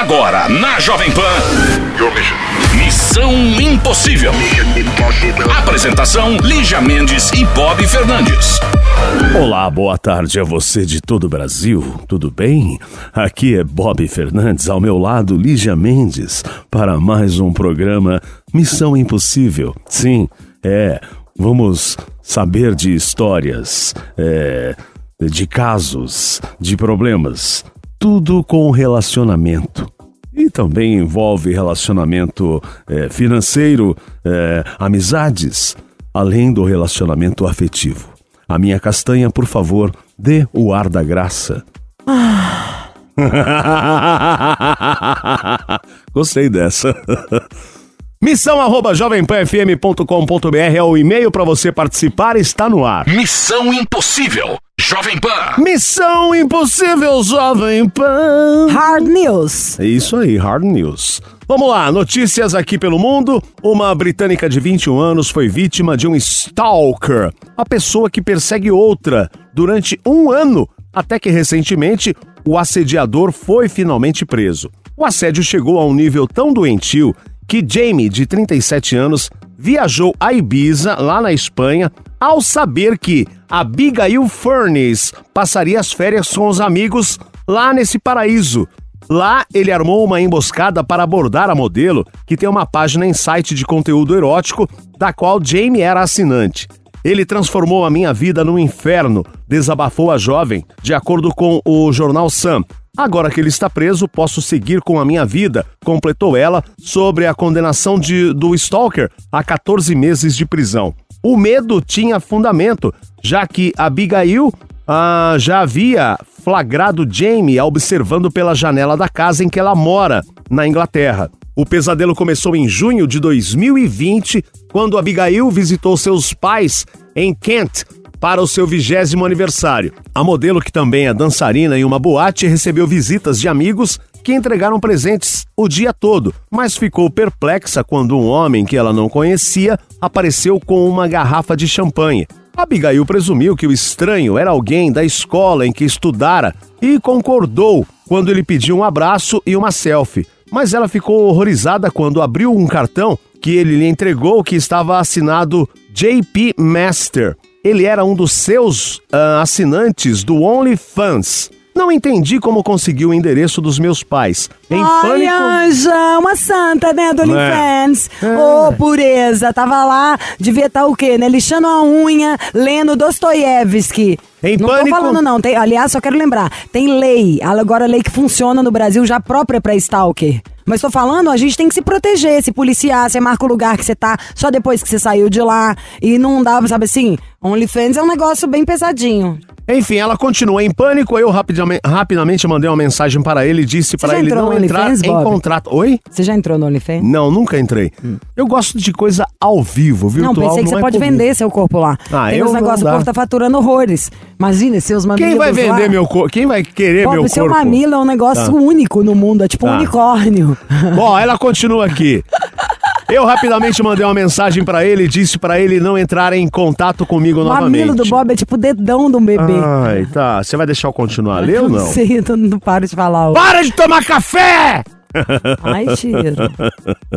Agora, na Jovem Pan. Missão Impossível. Apresentação: Lígia Mendes e Bob Fernandes. Olá, boa tarde a você de todo o Brasil, tudo bem? Aqui é Bob Fernandes, ao meu lado Lígia Mendes, para mais um programa Missão Impossível. Sim, é, vamos saber de histórias, é, de casos, de problemas, tudo com relacionamento. E também envolve relacionamento é, financeiro, é, amizades, além do relacionamento afetivo. A minha castanha, por favor, dê o ar da graça. Gostei dessa. Missão arroba jovempanfm.com.br é o e-mail para você participar, está no ar. Missão Impossível. Jovem Pan. Missão Impossível Jovem Pan. Hard News. É isso aí, Hard News. Vamos lá, notícias aqui pelo mundo. Uma britânica de 21 anos foi vítima de um stalker, a pessoa que persegue outra durante um ano, até que recentemente o assediador foi finalmente preso. O assédio chegou a um nível tão doentio que Jamie, de 37 anos, viajou a Ibiza, lá na Espanha, ao saber que Abigail Furnace passaria as férias com os amigos lá nesse paraíso. Lá, ele armou uma emboscada para abordar a modelo, que tem uma página em site de conteúdo erótico, da qual Jamie era assinante. Ele transformou a minha vida num inferno, desabafou a jovem, de acordo com o jornal Sun. Agora que ele está preso, posso seguir com a minha vida, completou ela sobre a condenação de, do Stalker a 14 meses de prisão. O medo tinha fundamento, já que Abigail ah, já havia flagrado Jamie observando pela janela da casa em que ela mora, na Inglaterra. O pesadelo começou em junho de 2020, quando Abigail visitou seus pais em Kent para o seu vigésimo aniversário. A modelo, que também é dançarina em uma boate, recebeu visitas de amigos que entregaram presentes o dia todo, mas ficou perplexa quando um homem que ela não conhecia apareceu com uma garrafa de champanhe. Abigail presumiu que o estranho era alguém da escola em que estudara e concordou quando ele pediu um abraço e uma selfie. Mas ela ficou horrorizada quando abriu um cartão que ele lhe entregou que estava assinado JP Master. Ele era um dos seus uh, assinantes do OnlyFans. Não entendi como conseguiu o endereço dos meus pais. Em Ai, pânico. Anja, uma santa, né, do Não é? OnlyFans. Ô, pureza. Tava lá, devia estar o quê, né? Lixando a unha, lendo Dostoiévski. Em não pânico- tô falando não, tem, aliás, só quero lembrar, tem lei, agora lei que funciona no Brasil já própria pra stalker. Mas tô falando, a gente tem que se proteger, se policiar, você marca o lugar que você tá só depois que você saiu de lá. E não dá, sabe assim, OnlyFans é um negócio bem pesadinho. Enfim, ela continua em pânico. Eu rapidamente, rapidamente mandei uma mensagem para ele e disse para ele não entrar OnlyFans, em Bob? contrato. Oi? Você já entrou no OnlyFans? Não, nunca entrei. Eu gosto de coisa ao vivo, virtual. Não, pensei que você é pode vender seu corpo lá. Ah, Tem eu uns negócios, o povo tá faturando horrores. Imagina, seus mamilos Quem vai vender lá. meu corpo? Quem vai querer Pô, meu o seu corpo? mamilo é um negócio Tá. único no mundo, é tipo um Tá. unicórnio. Bom, ela continua aqui. Eu rapidamente mandei uma mensagem para ele e disse para ele não entrar em contato comigo O novamente. mamilo do Bob é tipo o dedão de um bebê. Ai, tá. Você vai deixar eu continuar a ler ou não? sei, eu não paro de falar. ó. Para de tomar café! Ai, tiro.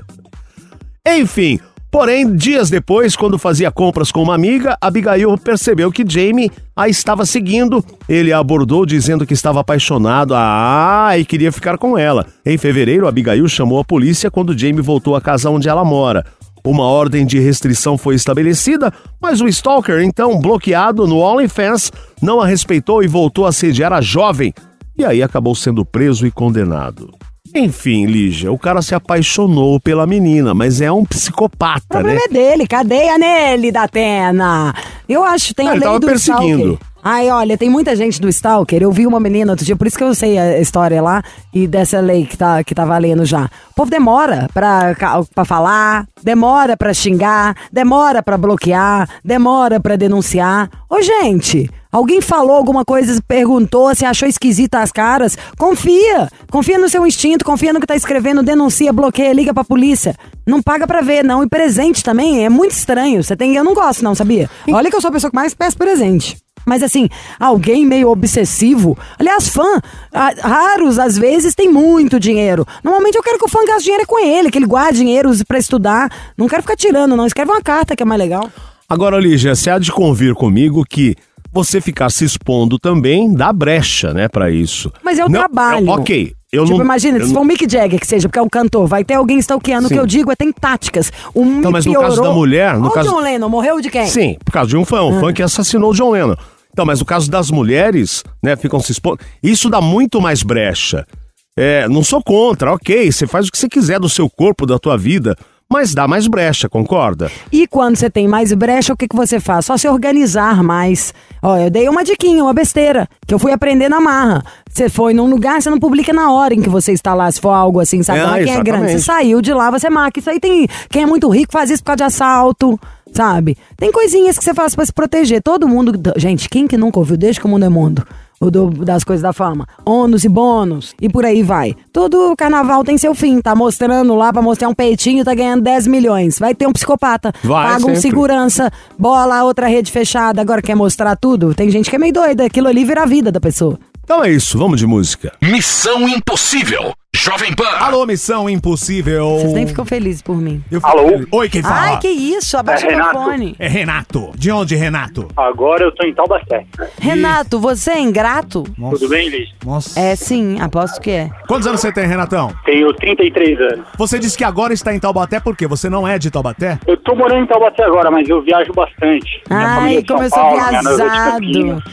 Enfim, porém, dias depois, quando fazia compras com uma amiga, Abigail percebeu que Jamie a estava seguindo. Ele a abordou dizendo que estava apaixonado ah, e queria ficar com ela. Em fevereiro, Abigail chamou a polícia quando Jamie voltou à casa onde ela mora. Uma ordem de restrição foi estabelecida, mas o Stalker, então bloqueado no OnlyFans, não a respeitou e voltou a assediar a jovem. E aí acabou sendo preso e condenado. Enfim, Lígia, o cara se apaixonou pela menina, mas é um O psicopata, problema né? é dele, cadeia nele, da Atena. Eu acho, tem Ah, a ele lei tava do perseguindo. Stalker. Ai, olha, tem muita gente do Stalker. Eu vi uma menina outro dia, por isso que eu sei a história lá e dessa lei que tá, que tá valendo já. O povo demora pra, pra falar, demora pra xingar, demora pra bloquear, demora pra denunciar. Ô, gente, alguém falou alguma coisa, perguntou, se achou esquisita as caras? Confia. Confia no seu instinto, confia no que tá escrevendo, denuncia, bloqueia, liga pra polícia. Não paga pra ver, não. E presente também é muito estranho. Você tem. Eu não gosto, não, sabia? Olha que eu sou a pessoa que mais peço presente. Mas assim, alguém meio obsessivo. Aliás, fã, raros às vezes tem muito dinheiro. Normalmente eu quero que o fã gaste dinheiro com ele, que ele guarde dinheiro pra estudar. Não quero ficar tirando, não. Escreve uma carta que é mais legal. Agora, Lígia, você há de convir comigo que você ficar se expondo também dá brecha, né, pra isso. Mas é o Não, trabalho. é- ok, eu tipo, não... imagina, eu se não- for o Mick Jagger, que seja, porque é um cantor, vai ter alguém stalkeando. O que eu digo é tem táticas. Um me Então, mas no piorou. caso da mulher, no Olha caso- o John Lennon, morreu de quem? Sim, por causa de um fã, um fã que assassinou o John Lennon. Então, mas no caso das mulheres, né, ficam se expondo. Isso dá muito mais brecha. É, não sou contra, ok, você faz o que você quiser do seu corpo, da tua vida, mas dá mais brecha, concorda? E quando você tem mais brecha, o que, que você faz? Só se organizar mais. Ó, eu dei uma diquinha, uma besteira, que eu fui aprender na marra. Você foi num lugar, você não publica na hora em que você está lá, se for algo assim, sabe? É, é quem é grande. Você saiu de lá, você marca. Isso aí tem. Quem é muito rico faz isso por causa de assalto. Sabe? Tem coisinhas que você faz pra se proteger. Todo mundo. Gente, quem que nunca ouviu desde que o mundo é mundo? O do- das coisas da fama. Ônus e bônus. E por aí vai. Todo carnaval tem seu fim. Tá mostrando lá pra mostrar um peitinho, tá ganhando 10 milhões. Vai ter um psicopata. Vai, Paga um sempre. segurança, bola, outra rede fechada. Agora quer mostrar tudo? Tem gente que é meio doida. Aquilo ali vira a vida da pessoa. Então é isso, vamos de música. Missão Impossível. Jovem Pan. Alô, Missão Impossível. Vocês nem ficam felizes por mim. Eu fico Alô? feliz. Oi, quem fala? Ai, que isso? Abaixa É o Renato. microfone. É Renato. De onde, Renato? Agora eu tô em Taubaté. Renato, você é ingrato? Nossa. Tudo bem, Liz? Nossa. É sim, aposto que é. Quantos anos você tem, Renatão? Tenho 33 anos. Você disse que agora está em Taubaté por quê? Você não é de Taubaté? Eu tô morando em Taubaté agora, mas eu viajo bastante. Ai, é de São sou Paulo, minha noiva é de viajado. Campinas.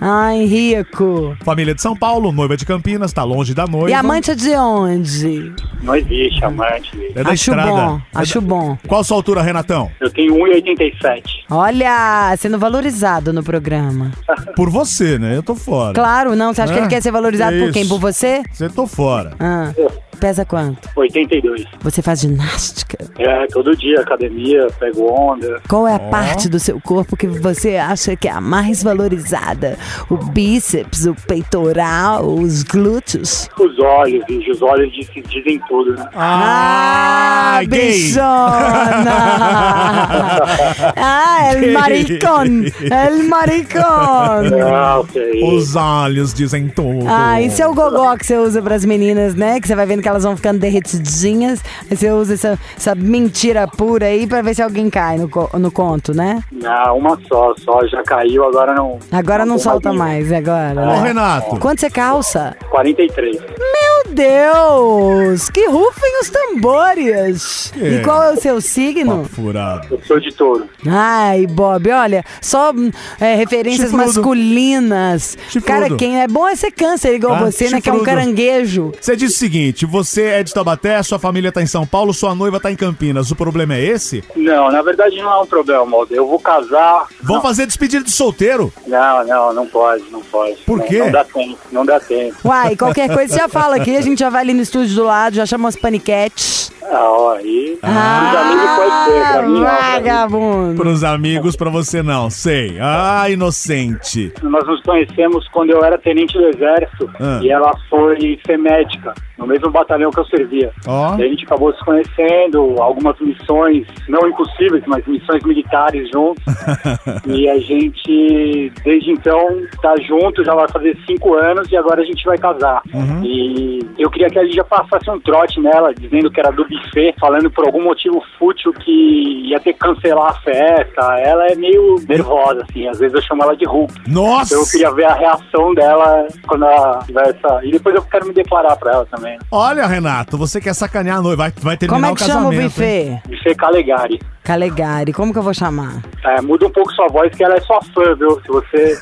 Ai, rico. Família de São Paulo, noiva de Campinas, tá longe da noiva. E amante de onde? Não existe amante. É da acho estrada. bom, É acho da- bom. Qual a sua altura, Renatão? Eu tenho 1,87. Olha, sendo valorizado no programa. Por você, né? Eu tô fora. Claro, não. Você acha que É, ele quer ser valorizado é por quem? Por você? Você tô fora. Ah, pesa quanto? 82. Você faz ginástica? É, todo dia, academia, pego onda. Qual é a parte do seu corpo que você acha que é a mais valorizada? O bíceps, o peitoral, os glúteos? Os olhos, e os olhos dizem, dizem tudo, né? Ah, gay. bichona! ah, el maricón! El maricón! Ah, ok. Os olhos dizem tudo. Ah, isso é o gogó que você usa pras meninas, né? Que você vai vendo que elas vão ficando derretidinhas. Aí você usa essa, essa mentira pura aí pra ver se alguém cai no, no conto, né? Não, uma só, só já caiu, agora não. Agora não tem solta mais, agora. Ô, né? Renato. Quanto você calça? 43. Meu Deus! Que rufem os tambores! É. E qual é o seu signo? Papo furado. Eu sou de touro. Ai, Bob, olha, só hum, é, referências Chifrudo. masculinas. Chifrudo. Cara, quem é bom é ser câncer igual Ah, você, né? Que é um chifrudo. caranguejo. Você disse o seguinte: você é de Taubaté, sua família tá em São Paulo, sua noiva tá em Campinas. O problema é esse? Não, na verdade não é um problema, modo. Eu vou casar. Vamos fazer despedida de solteiro. Não, não, não pode, não pode. Por Não- quê? Não dá tempo, não dá tempo. Uai, qualquer coisa já fala aqui, a gente já vai ali no estúdio do lado, já chama umas paniquetes. Ah, ó, aí. Ah, Os amigos pode ser, pra mim não. pra mim. vagabundo. Pros amigos, pra você não. Sei. Ah, inocente. Nós nos conhecemos quando eu era tenente do exército Ah. e ela foi ser médica no mesmo batalhão que eu servia. Ó. Daí a gente acabou se conhecendo, algumas missões, não impossíveis, mas missões militares juntos. e a gente, desde então, tá junto, já vai fazer cinco anos e agora a gente vai casar. E eu queria que a Lígia passasse um trote nela, dizendo que era do buffet, falando por algum motivo fútil que ia ter que cancelar a festa. Ela é meio nervosa, assim, às vezes eu chamo ela de Hulk. Nossa! Eu queria ver a reação dela quando ela tiver essa. E depois eu quero me declarar pra ela também. Olha, Renato, você quer sacanear a noiva. Vai, vai terminar Como é o que chama o casamento. hein? buffet? Calegari. Calegari, como que eu vou chamar? É, muda um pouco sua voz, que ela é sua fã, viu? Se você.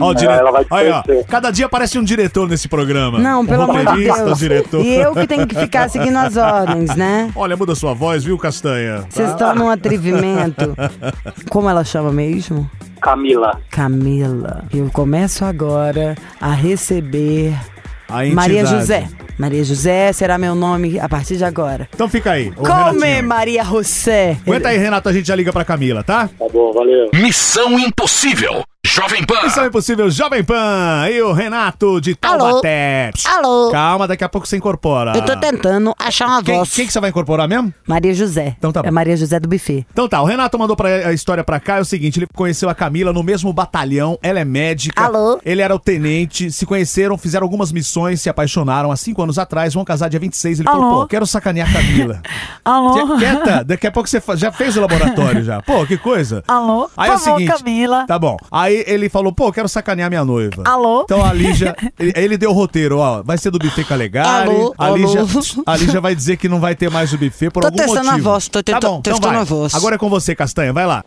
Ó, o dire... ela vai te Aí, ó. Cada dia aparece um diretor nesse programa. Não, Um pelo amor de Deus. diretor. E eu que tenho que ficar seguindo as ordens, né? Olha, muda sua voz, viu, Castanha? Vocês estão num atrevimento. Como ela chama mesmo? Camila. Camila. Eu começo agora a receber Maria. José. Maria José será meu nome a partir de agora. Então fica aí. Come, Renatinho. Maria José. Aguenta aí, Renato, a gente já liga pra Camila, tá? Tá bom, valeu. Missão Impossível. Jovem Pan. Missão Impossível Jovem Pan e o Renato de? Taubaté. Alô? Calma, daqui a pouco você incorpora. Eu tô tentando achar uma Quem, voz. quem que você vai incorporar mesmo? Maria José. Então tá bom. É Maria José do buffet. Então tá, o Renato mandou pra, a história pra cá, é o seguinte, ele conheceu a Camila no mesmo batalhão, ela é médica. Alô? Ele era o tenente, se conheceram, fizeram algumas missões, se apaixonaram há cinco anos atrás, vão casar dia 26, ele falou, Alô? pô, quero sacanear a Camila. Alô? Quie- Quieta, daqui a pouco você fa- já fez o laboratório já. Pô, que coisa. Alô? Aí é o Por favor, seguinte, Camila. Tá bom. Aí ele falou, pô, quero sacanear minha noiva. Alô? Então a Lígia, ele, ele deu o roteiro, ó, vai ser do buffet Calegari. Alô? A Lígia, Alô? a Lígia vai dizer que não vai ter mais o buffet por Tô algum testando a motivo. voz, tô tá tenta- bom, então testando vai. a voz. Agora é com você, Castanha, vai lá.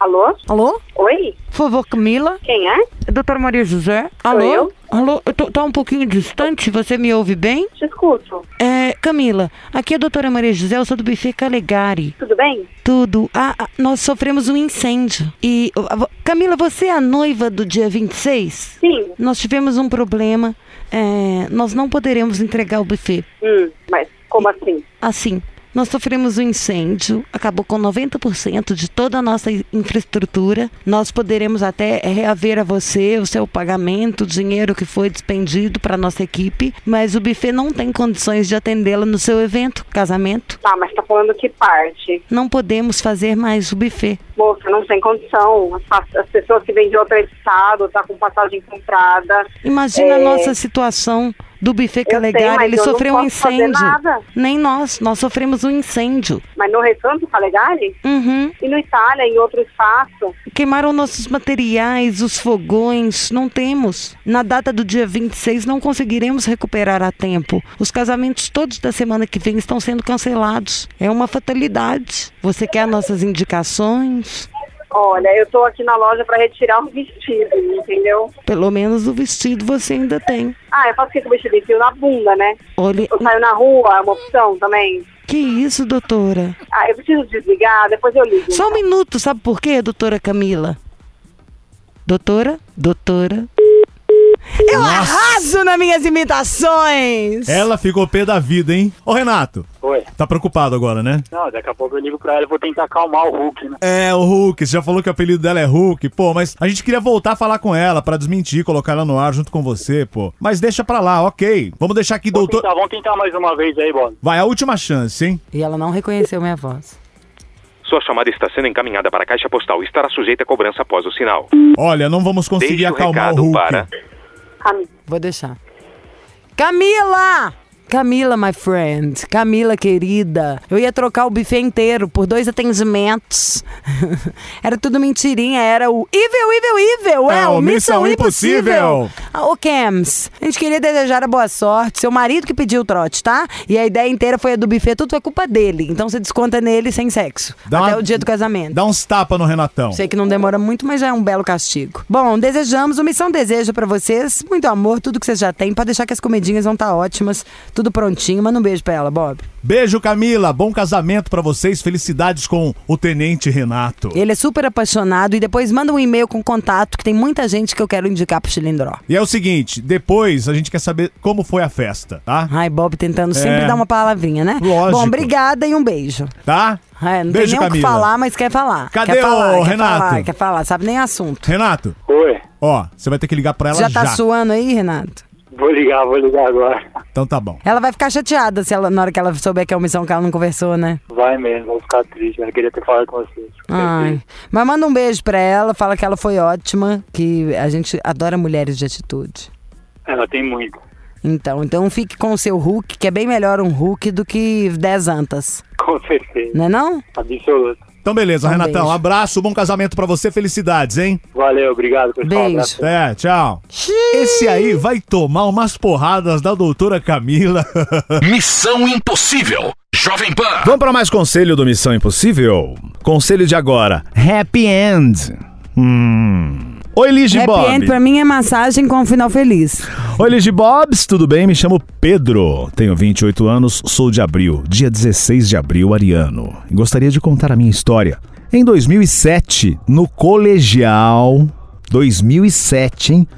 Alô? Alô? Oi? Por favor, Camila? Quem é? Doutora Maria José? Alô? Alô? Eu tô, tá um pouquinho distante, você me ouve bem? Te escuto. É, Camila, aqui é a doutora Maria José, eu sou do buffet Calegari. Tudo bem? Tudo. Ah, ah, nós sofremos um incêndio. E. ah, vo- Camila, você é a noiva do dia 26? Sim. Nós tivemos um problema. É, nós não poderemos entregar o buffet. Hum, mas como assim? Assim, nós sofremos um incêndio, acabou com 90% de toda a nossa infraestrutura. Nós poderemos até reaver a você o seu pagamento, o dinheiro que foi despendido para nossa equipe, mas o buffet não tem condições de atendê-la no seu evento, casamento. Tá, mas tá falando que parte? Não podemos fazer mais o buffet. Moça, não tem condição. As, as pessoas que vêm de outro estado, tá com passagem comprada. Imagina a É. nossa situação do buffet sei, Calegari, mas ele sofreu um incêndio. Nem nós, nós sofremos um incêndio. Mas no recanto Calegari? Uhum. E no Itália, em outro espaço? Queimaram nossos materiais, os fogões, não temos. Na data do dia 26 não conseguiremos recuperar a tempo. Os casamentos todos da semana que vem estão sendo cancelados. É uma fatalidade. Você quer nossas indicações? Olha, eu tô aqui na loja pra retirar um vestido, entendeu? Pelo menos o vestido você ainda tem. Ah, eu faço o que com o vestido? Enfio na bunda, né? Olha, Eu saio na rua, é uma opção também. que isso, doutora? Ah, eu preciso desligar, depois eu ligo. Só um minuto, sabe por quê, doutora Camila? Doutora? Doutora? Eu arraso nas minhas imitações! Ela ficou pé da vida, hein? Ô, Renato, Oi. tá preocupado agora, né? Não, daqui a pouco eu ligo pra ela e vou tentar acalmar o Hulk, né? É, o Hulk, você já falou que o apelido dela é Hulk, pô, mas a gente queria voltar a falar com ela pra desmentir, colocar ela no ar junto com você, pô. Mas deixa pra lá, ok. Vamos deixar aqui, Vamos doutor. tentar, vamos tentar mais uma vez aí, Bola. Vai, a última chance, hein? E ela não reconheceu minha voz. Sua chamada está sendo encaminhada para a caixa postal e estará sujeita a cobrança após o sinal. Olha, não vamos conseguir Deixe o acalmar o recado Hulk. para... Cam- Vou deixar. Camila! Camila, my friend. Camila, querida. Eu ia trocar o buffet inteiro por dois atendimentos. era tudo mentirinha. Era o Evil, Evil, Evil. É, É, o o Missão Impossível. Impossível. Ah, Ô, Cams, a gente queria desejar a boa sorte. Seu marido que pediu o trote, tá? E a ideia inteira foi a do buffet. Tudo foi culpa dele. Então você desconta nele sem sexo. Dá até uma- o dia do casamento. Dá uns tapas no Renatão. Sei que não demora muito, mas já é um belo castigo. Bom, desejamos, o Missão deseja pra vocês muito amor, tudo que vocês já têm. Pode deixar que as comidinhas vão estar ótimas, tudo prontinho. Manda um beijo pra ela, Bob. Beijo, Camila. Bom casamento pra vocês. Felicidades com o Tenente Renato. Ele é super apaixonado e depois manda um e-mail com contato, que tem muita gente que eu quero indicar pro Chilindró. E é o seguinte, depois a gente quer saber como foi a festa, tá? Ai, Bob tentando sempre É. dar uma palavrinha, né? Lógico. Bom, obrigada e um beijo. Tá? É, não Beijo, tem nem o que Camila. falar, mas quer falar. Cadê quer falar, o quer Renato? Falar, quer falar, sabe nem assunto. Renato, Oi. ó, você vai ter que ligar pra ela Já já. tá suando aí, Renato? Vou ligar, vou ligar agora. Então tá bom. Ela vai ficar chateada se ela, na hora que ela souber que é uma missão que ela não conversou, né? Vai mesmo, vou ficar triste. Eu queria ter falado com vocês. Ai. Mas manda um beijo pra ela, fala que ela foi ótima, que a gente adora mulheres de atitude. Ela tem muito. Então, então fique com o seu Hulk, que é bem melhor um Hulk do que 10 antas. Com certeza. Não é não? Absoluto. Então beleza, Um Renatão. beijo. Abraço, bom casamento pra você, felicidades, hein? Valeu, obrigado, pessoal. Beijo. Abraço. É, tchau. Esse aí vai tomar umas porradas da doutora Camila. Missão Impossível. Jovem Pan. Vamos para mais conselho do Missão Impossível? Conselho de agora: Happy End. Hum. Oi, Lige Happy Bob. End pra mim é massagem com um final feliz. Oi, Lige Bobs, tudo bem? Me chamo Pedro, tenho 28 anos, sou de abril, dia 16 de abril, ariano. E gostaria de contar a minha história. Em 2007, no colegial, 2007, hein?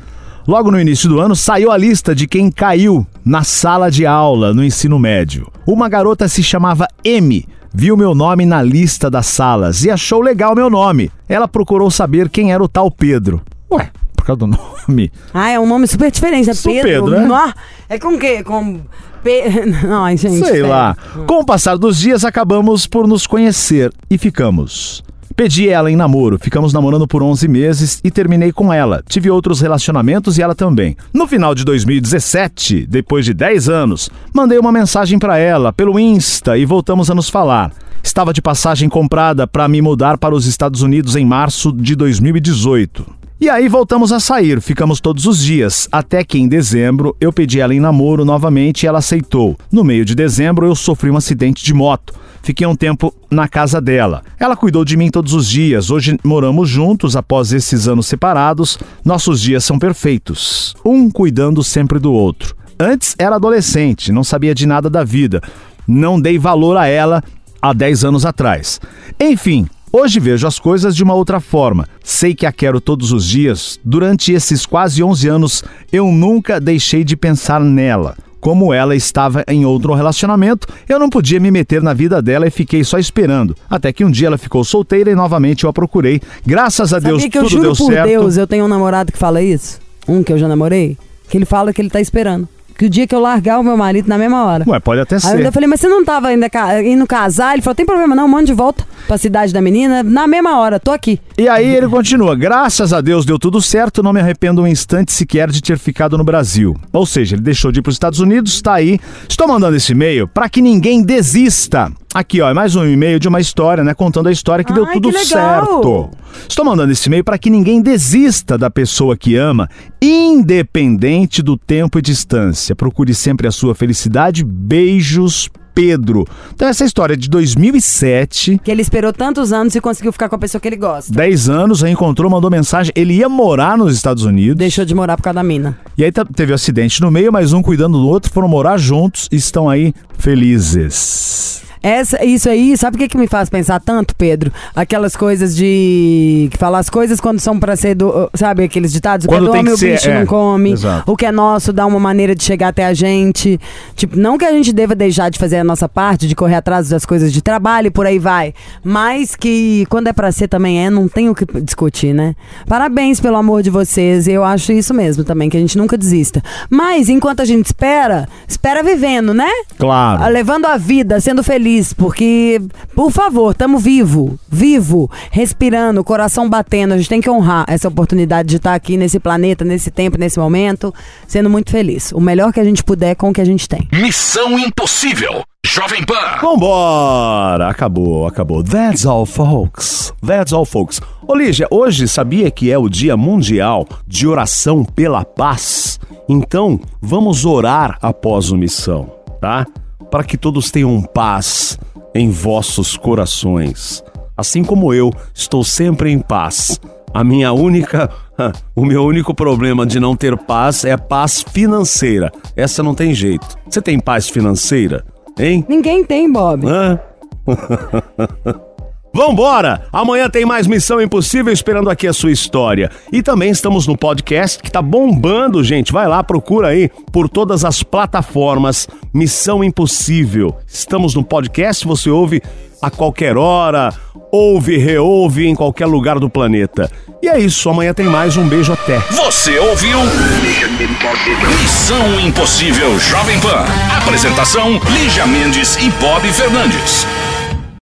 Logo no início do ano, saiu a lista de quem caiu na sala de aula no ensino médio. Uma garota se chamava M. Viu meu nome na lista das salas e achou legal meu nome. Ela procurou saber quem era o tal Pedro. Ué, por causa do nome. Ah, é um nome super diferente. É Pedro. Pedro, é? Nó, é com o quê? Com. Pe... Não, gente. Sei lá. Com o passar dos dias, acabamos por nos conhecer e ficamos. Pedi ela em namoro, ficamos namorando por 11 meses e terminei com ela. Tive outros relacionamentos e ela também. No final de 2017, depois de 10 anos, mandei uma mensagem pra ela pelo Insta e voltamos a nos falar. Estava de passagem comprada para me mudar para os Estados Unidos em março de 2018. E aí voltamos a sair, ficamos todos os dias, até que em dezembro eu pedi ela em namoro novamente e ela aceitou. No meio de dezembro eu sofri um acidente de moto. Fiquei um tempo na casa dela. Ela cuidou de mim todos os dias. Hoje moramos juntos após esses anos separados. Nossos dias são perfeitos, um cuidando sempre do outro. Antes era adolescente, não sabia de nada da vida. Não dei valor a ela há 10 anos atrás. Enfim, Hoje vejo as coisas de uma outra forma. Sei que a quero todos os dias. Durante esses quase 11 anos, eu nunca deixei de pensar nela. Como ela estava em outro relacionamento, eu não podia me meter na vida dela e fiquei só esperando. Até que um dia ela ficou solteira e novamente eu a procurei. Graças a Deus Sabia que eu tudo juro deu por certo. Deus, eu tenho um namorado que fala isso. Um que eu já namorei. Que ele fala que ele tá esperando. Que o dia que eu largar o meu marido na mesma hora. Ué, pode até Aí eu ser. falei, mas você não tava ainda ca- indo casar? Ele falou, tem problema não, manda de volta pra cidade da menina. Na mesma hora, tô aqui. E aí ele continua: graças a Deus deu tudo certo, não me arrependo um instante sequer de ter ficado no Brasil. Ou seja, ele deixou de ir para os Estados Unidos, tá aí. Estou mandando esse e-mail para que ninguém desista. Aqui, ó, é mais um e-mail de uma história, né? Contando a história que deu Ai, tudo que certo. Estou mandando esse e-mail para que ninguém desista da pessoa que ama, independente do tempo e distância. Procure sempre a sua felicidade. Beijos, Pedro. Então, essa história é de 2007. Que ele esperou tantos anos e conseguiu ficar com a pessoa que ele gosta. 10 anos, reencontrou, mandou mensagem. Ele ia morar nos Estados Unidos. Deixou de morar por causa da mina. E aí tá- teve um acidente no meio, mas um cuidando do outro, foram morar juntos e estão aí felizes. Essa, isso aí, sabe o que, que me faz pensar tanto, Pedro? Aquelas coisas de. que falar as coisas quando são pra ser do. Sabe aqueles ditados? O que é Quando do homem, o ser, bicho é, não come. exato. O que é nosso dá uma maneira de chegar até a gente. Tipo, não que a gente deva deixar de fazer a nossa parte, de correr atrás das coisas de trabalho e por aí vai. Mas que quando é pra ser também é, não tem o que discutir, né? Parabéns pelo amor de vocês. Eu acho isso mesmo também, que a gente nunca desista. Mas enquanto a gente espera, espera vivendo, né? Claro. Levando a vida, sendo feliz, porque, por favor, estamos vivo, vivo, respirando, coração batendo. A gente tem que honrar essa oportunidade de estar aqui nesse planeta, nesse tempo, nesse momento, sendo muito feliz. O melhor que a gente puder com o que a gente tem. Missão Impossível. Jovem Pan. Vambora! Acabou, acabou. That's all, folks. That's all, folks. Ô, Lígia, hoje sabia que é o Dia Mundial de Oração pela Paz? Então, vamos orar após o missão, tá? Para que todos tenham paz em vossos corações. Assim como eu estou sempre em paz. A minha única. O meu único problema de não ter paz é paz financeira. Essa não tem jeito. Você tem paz financeira? Hein? Ninguém tem, Bob. Hã? Vambora! Amanhã tem mais Missão Impossível esperando aqui a sua história. E também estamos no podcast que tá bombando, gente. Vai lá, procura aí por todas as plataformas Missão Impossível. Estamos no podcast, você ouve a qualquer hora, ouve, reouve em qualquer lugar do planeta. E é isso, amanhã tem mais. Um beijo até. Você ouviu? Missão Impossível Jovem Pan. Apresentação: Lígia Mendes e Bob Fernandes.